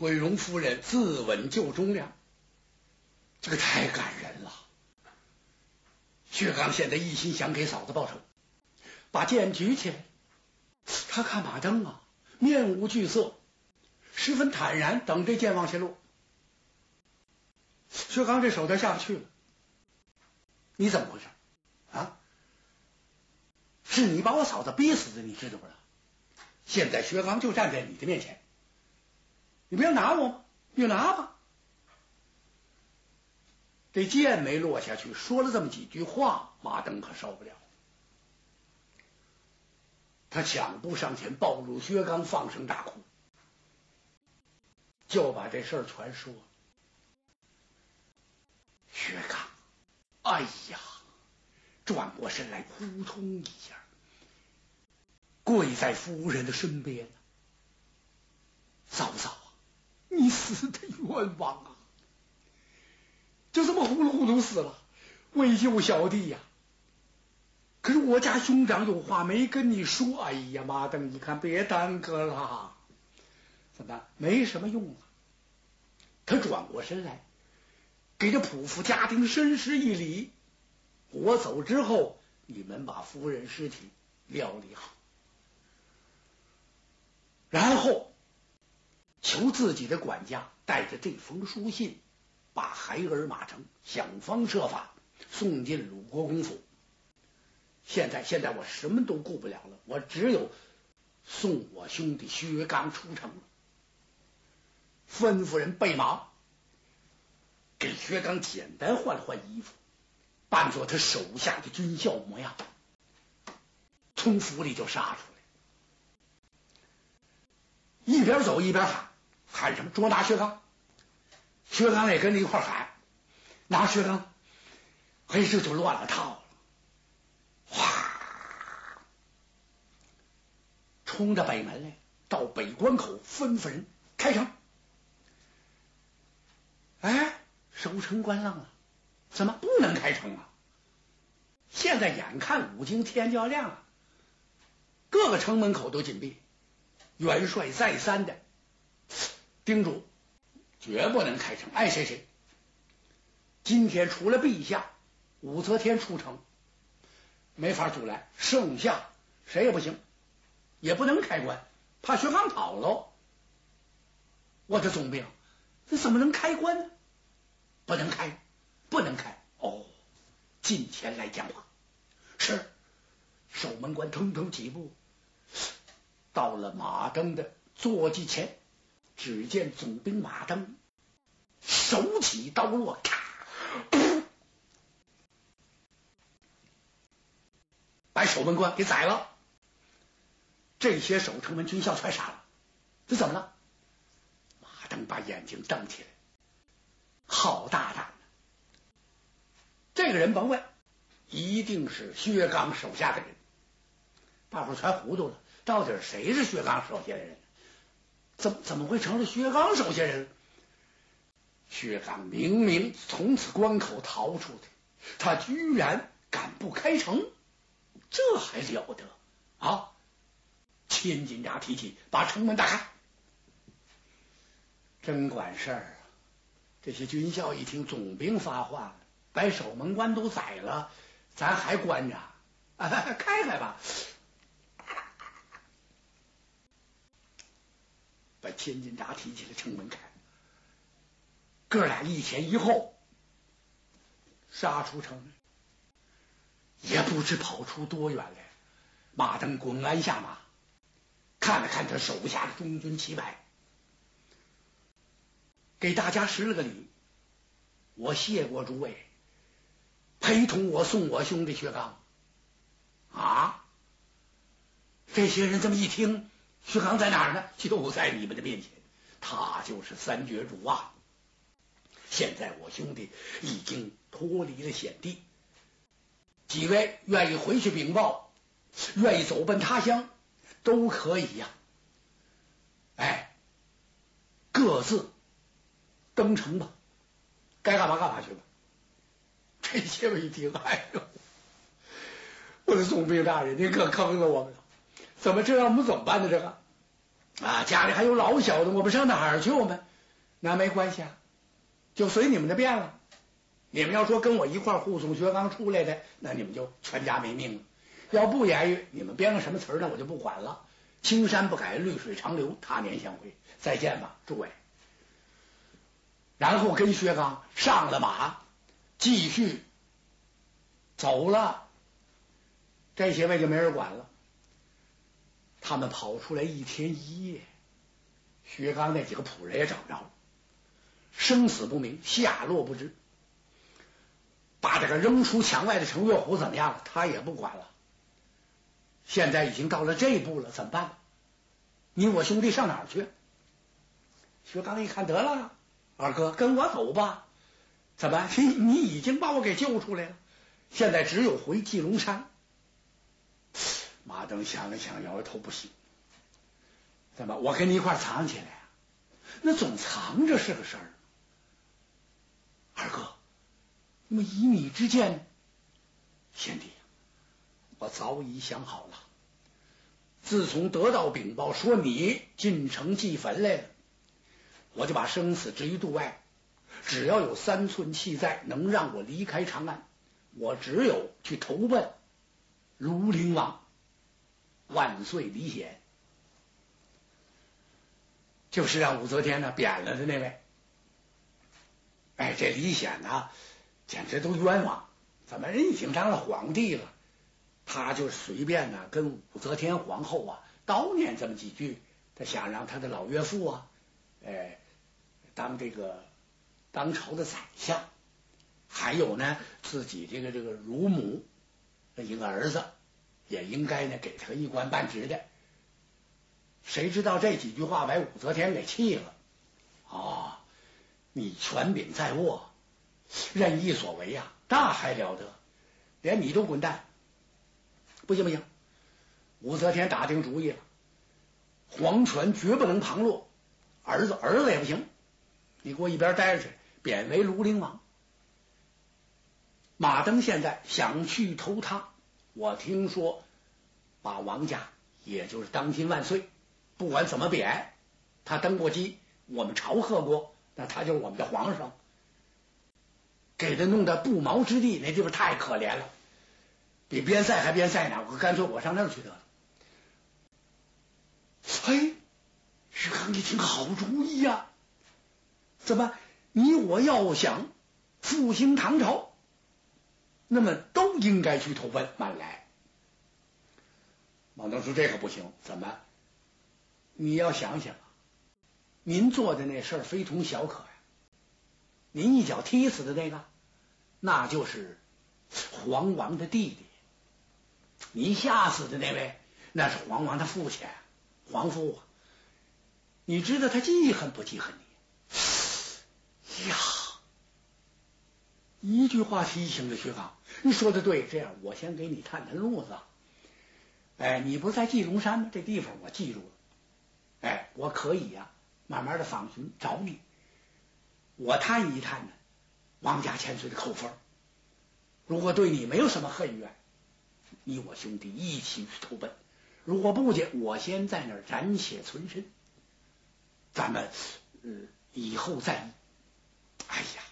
桂荣夫人自刎救忠良，这个太感人了。薛刚现在一心想给嫂子报仇，把剑举起来。他看马登啊，面无惧色，十分坦然，等这剑往下落。薛刚这手他下不去了，你怎么回事啊？是你把我嫂子逼死的，你知道不知道？现在薛刚就站在你的面前，你不要拿我？你拿吧。这剑没落下去，说了这么几句话，马登可受不了。他抢步上前，抱住薛刚，放声大哭，就把这事儿全说。薛刚，哎呀，转过身来，扑通一下跪在夫人的身边。嫂嫂，你死的冤枉啊！就这么糊里糊涂死了，为救小弟呀。可是我家兄长有话没跟你说。哎呀，马登一看，别耽搁了，怎么？没什么用了。他转过身来，给这仆妇家丁深施一礼。我走之后，你们把夫人尸体料理好，然后求自己的管家带着这封书信，把孩儿马成想方设法送进鲁国公府。现在，现在我什么都顾不了了，我只有送我兄弟薛刚出城了。吩咐人备马，给薛刚简单换了换衣服，扮作他手下的军校模样，从府里就杀出来，一边走一边喊，喊什么？捉拿薛刚！薛刚也跟着一块喊，拿薛刚！哎，这就乱了套了！哗。冲着北门来，到北关口吩咐人开城。哎，守城官愣了，怎么不能开城啊？现在眼看五更天就要亮了，各个城门口都紧闭。元帅再三的叮嘱，绝不能开城，爱谁谁。今天除了陛下，武则天出城，没法阻拦，剩下谁也不行。也不能开关，怕薛刚跑喽。我的总兵，这怎么能开关呢？不能开，不能开。哦，近前来讲话。是，守门官腾腾几步，到了马登的坐骑前，只见总兵马登手起刀落，咔，把守门官给宰了。这些守城门军校全杀了，这怎么了？马登把眼睛瞪起来，好大胆！这个人甭问，一定是薛刚手下的人。大伙全糊涂了，到底谁是薛刚手下的人？怎怎么会成了薛刚手下人？薛刚明明从此关口逃出的，他居然敢不开城，这还了得啊！千斤闸提起，把城门打开。真管事儿啊！这些军校一听总兵发话，把守门官都宰了，咱还关着？开开吧！千斤闸提起来，城门开。哥俩一前一后杀出城，也不知跑出多远来。马登滚鞍下马。看了看他手下的中军旗牌，给大家施了个礼。我谢过诸位，陪同我送我兄弟薛刚。啊！这些人这么一听，徐刚在哪儿呢？就在你们的面前，他就是三绝主啊！现在我兄弟已经脱离了险地，几位愿意回去禀报，愿意走奔他乡。都可以呀，哎，各自登城吧，该干嘛干嘛去吧。这些位一听，哎呦，我的总兵大人，您可坑了我们了！怎么这样？我们怎么办呢？这个啊，家里还有老小的，我们上哪儿去？我们那没关系啊，就随你们的便了。你们要说跟我一块护送薛刚出来的，那你们就全家没命了。要不言语，你们编个什么词儿呢？我就不管了。青山不改，绿水长流，他年相会，再见吧，诸位。然后跟薛刚上了马，继续走了。这些位就没人管了。他们跑出来一天一夜，薛刚那几个仆人也找不着，生死不明，下落不知。把这个扔出墙外的程月虎怎么样了？他也不管了。现在已经到了这一步了，怎么办？你我兄弟上哪儿去？薛刚一看，得了，二哥跟我走吧。怎么？你你已经把我给救出来了，现在只有回济龙山。马登想了想，摇摇头，不行。怎么？我跟你一块藏起来啊？那总藏着是个事儿。二哥，那么以你之见，贤弟，我早已想好了。自从得到禀报说你进城祭坟来了，我就把生死置于度外。只要有三寸气在，能让我离开长安，我只有去投奔庐陵王。万岁，李显，就是让武则天呢贬了的那位。哎，这李显呢，简直都冤枉！怎么人已经当了皇帝了，他就随便呢跟武则天皇后啊叨念这么几句，他想让他的老岳父啊，哎，当这个当朝的宰相，还有呢自己这个这个乳母一个儿子。也应该呢给他一官半职的，谁知道这几句话把武则天给气了啊！你权柄在握，任意所为呀，那还了得？连你都滚蛋！不行不行，武则天打定主意了，皇权绝不能旁落，儿子儿子也不行，你给我一边待着去，贬为庐陵王。马登现在想去投他。我听说，把王家，也就是当今万岁，不管怎么贬，他登过基，我们朝贺过，那他就是我们的皇上，给他弄的不毛之地，那地方太可怜了，比边塞还边塞呢。我干脆我上那儿去得了。嘿，徐康一听好主意呀，怎么你我要想复兴唐朝？那么都应该去投奔满来。王登说：“这可不行，怎么？你要想想，您做的那事儿非同小可呀！您一脚踢死的那个，那就是黄王的弟弟；您吓死的那位，那是黄王的父亲，皇父啊！你知道他记恨不记恨你？呀！”一句话提醒了薛刚，你说的对，这样我先给你探探路子。哎，你不在祭龙山吗？这地方我记住了。哎，我可以呀，慢慢的访寻找你，我探一探呢。王家千岁的口风，如果对你没有什么恨怨，你我兄弟一起去投奔；如果不见，我先在那儿暂且存身，咱们呃以后再议。哎呀！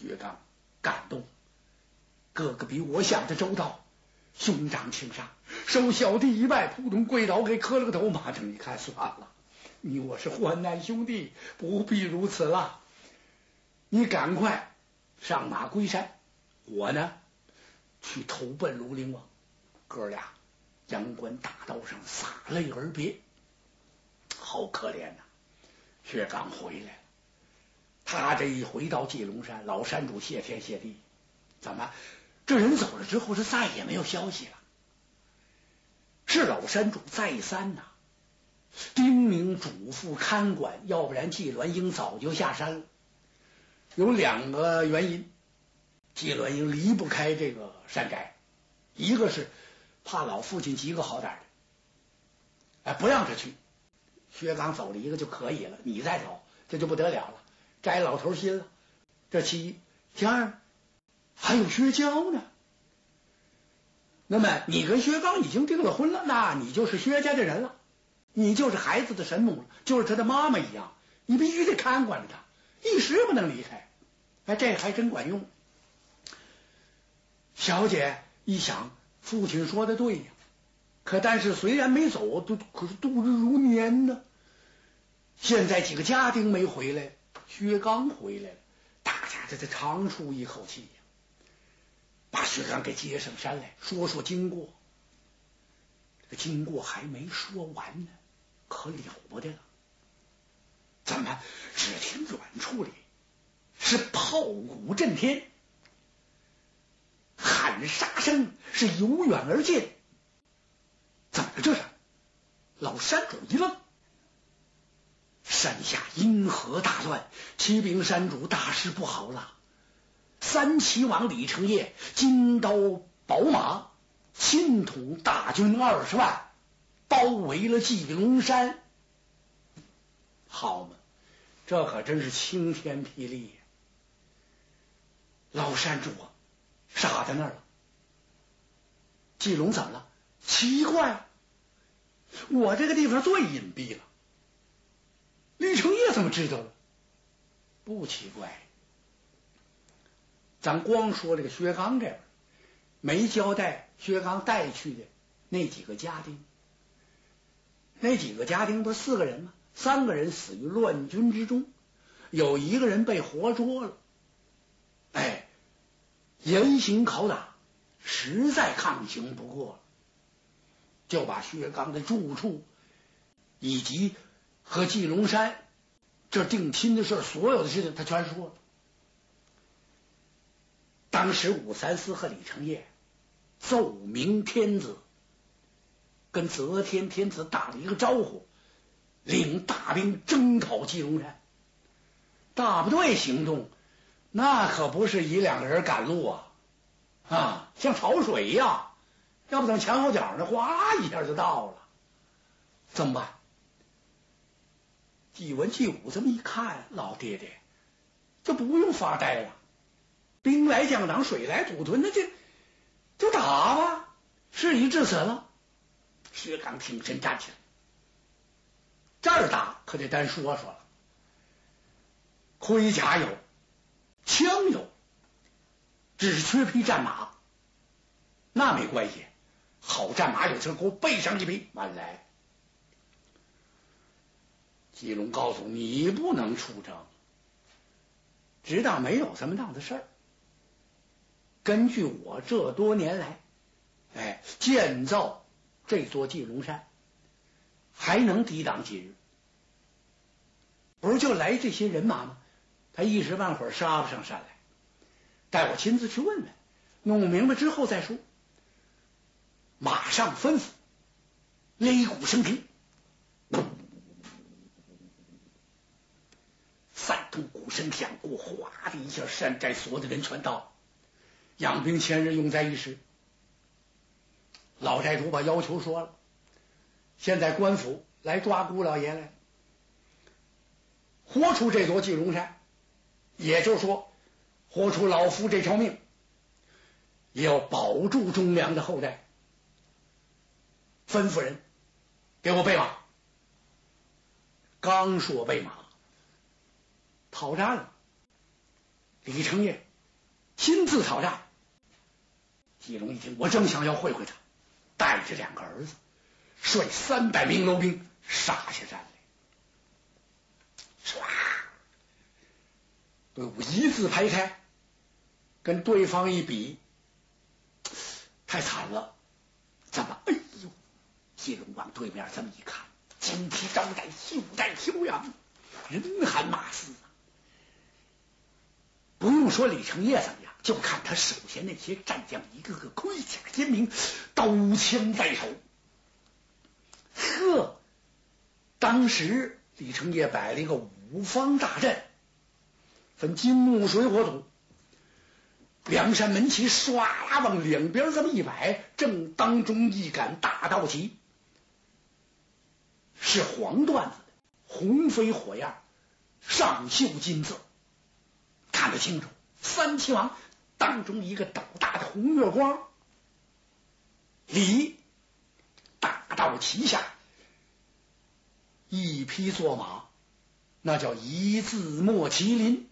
薛刚感动，哥哥比我想的周到，兄长请上，受小弟一拜，扑通跪倒，给磕了个头。马成一看，算了，你我是患难兄弟，不必如此了。你赶快上马归山，我呢去投奔庐陵王。哥俩阳关大道上洒泪而别，好可怜呐！薛刚回来了。他这一回到祭龙山，老山主谢天谢地，怎么这人走了之后，是再也没有消息了？是老山主再三呐，叮咛嘱咐看管，要不然季鸾英早就下山了。有两个原因，季鸾英离不开这个山寨，一个是怕老父亲急个好点的，哎，不让他去。薛刚走了一个就可以了，你再走，这就不得了了。摘老头心了，这其一，其二，还有薛娇呢。那么你跟薛刚已经订了婚了，那你就是薛家的人了，你就是孩子的神母了，就是他的妈妈一样。你必须得看管着他，一时不能离开。哎，这还真管用。小姐一想，父亲说的对呀。可但是虽然没走，都可是度日如年呢。现在几个家丁没回来，薛刚回来了，大家这才长出一口气呀。把薛刚给接上山来，说说经过。这个经过还没说完呢，可了不得了。怎么？只听远处里是炮鼓震天，喊杀声是由远而近。怎么了？这是？老山主一愣。山下因何大乱？启禀山主，大事不好了！三齐王李成业金刀宝马，亲统大军二十万，包围了纪龙山。好嘛，这可真是晴天霹雳！老山主啊，傻在那儿了。纪龙怎么了？奇怪，我这个地方最隐蔽了。李成业怎么知道了？不奇怪，咱光说这个薛刚这边没交代薛刚带去的那几个家丁，那几个家丁不四个人吗？三个人死于乱军之中，有一个人被活捉了。哎，严刑拷打，实在抗刑不过了，就把薛刚的住处以及。和季龙山这定亲的事，所有的事情他全说了。当时武三思和李成业奏明天子，跟则天天子打了一个招呼，领大兵征讨季龙山。大部队行动，那可不是一两个人赶路啊，啊，像潮水一样，要不等前后脚呢，哗一下就到了，怎么办？季文、季武这么一看，老爹爹，这不用发呆了，兵来将挡，水来土屯，那就就打吧。事已至此了，薛刚挺身站起来，这儿打可得单说说了。盔甲有，枪有，只缺匹战马。那没关系，好战马有车，给我备上一匹，慢来。季龙告诉你不能出征，直到没有这么档子事儿。根据我这多年来，哎，建造这座纪龙山，还能抵挡几日？不是就来这些人马吗？他一时半会儿杀不上山来。待我亲自去问问，弄明白之后再说。马上吩咐，擂鼓升平。鼓声响过，哗的一下，山寨所有的人全到。养兵千日，用在一时。老寨主把要求说了，现在官府来抓姑老爷来，活出这座金龙山，也就是说，活出老夫这条命，也要保住忠良的后代。吩咐人给我备马。刚说备马。讨战了，李成业亲自讨战。季龙一听，我正想要会会他，带着两个儿子，率三百名楼兵杀下山来，唰，队伍一字排开，跟对方一比，太惨了。怎么？哎呦！季龙往对面这么一看，旌旗招展，袖带飘扬，人喊马嘶。不用说李成业怎么样，就看他手下那些战将，一个个盔甲鲜明，刀枪在手。呵，当时李成业摆了一个五方大阵，分金木水火土，梁山门旗唰啦往两边这么一摆，正当中一杆大道旗，是黄缎子的，红飞火焰，上绣金字。看得清楚，三齐王当中一个斗大的红月光，里大道旗下一匹坐马，那叫一字莫麒麟。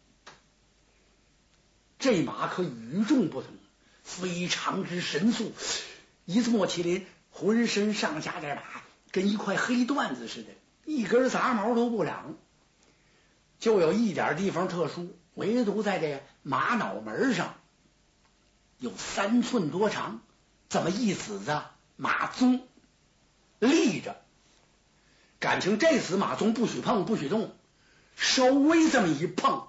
这马可与众不同，非常之神速。一字莫麒麟浑身上下这马跟一块黑缎子似的，一根杂毛都不长。就有一点地方特殊，唯独在这马脑门上有三寸多长，这么一子子马鬃立着。感情这死马鬃不许碰，不许动，稍微这么一碰，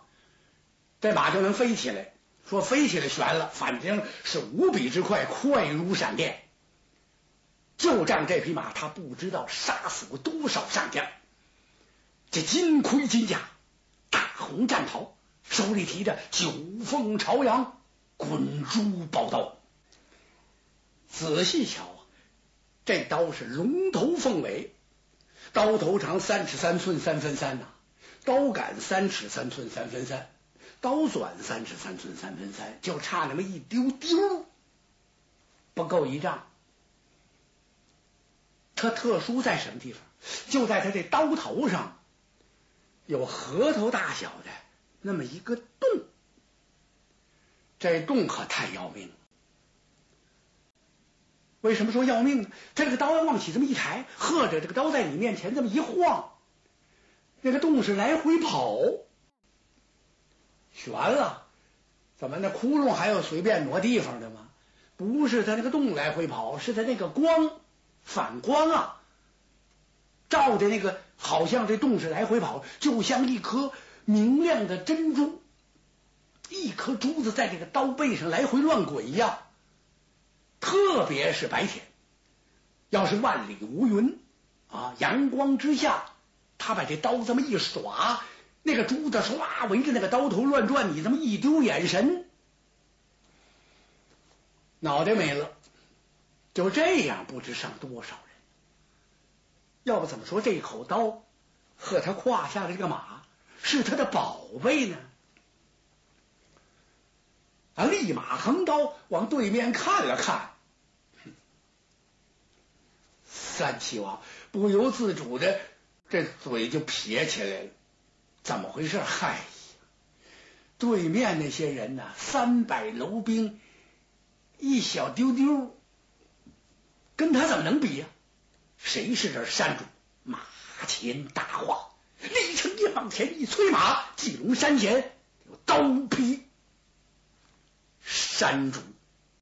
这马就能飞起来。说飞起来悬了，反正是无比之快，快如闪电。就仗这匹马，他不知道杀死过多少上将。这金盔金甲，大红战袍，手里提着九凤朝阳滚珠宝刀。仔细瞧啊，这刀是龙头凤尾，刀头长三尺三寸三分三呐，刀杆三尺三寸三分三。刀转三尺三寸三分三，就差那么一丢丢，不够一丈。它特殊在什么地方？就在它这刀头上有核桃大小的那么一个洞，这洞可太要命了。为什么说要命呢？这个刀要往起这么一抬，或者这个刀在你面前这么一晃，那个洞是来回跑。悬了，怎么那窟窿还要随便挪地方的吗？不是他那个洞来回跑，是他那个光反光啊，照的那个好像这洞是来回跑，就像一颗明亮的珍珠，一颗珠子在这个刀背上来回乱滚一样。特别是白天，要是万里无云啊，阳光之下，他把这刀这么一耍。那个珠子唰围着那个刀头乱转，你这么一丢眼神，脑袋没了。就这样，不知伤多少人。要不怎么说这口刀和他胯下的这个马是他的宝贝呢？啊！立马横刀往对面看了看，三七王不由自主的这嘴就撇起来了。怎么回事？嗨呀，对面那些人呢？三百楼兵，一小丢丢，跟他怎么能比呀？谁是这山主？马前大话，李成一往前一催马，济龙山前有刀劈。山主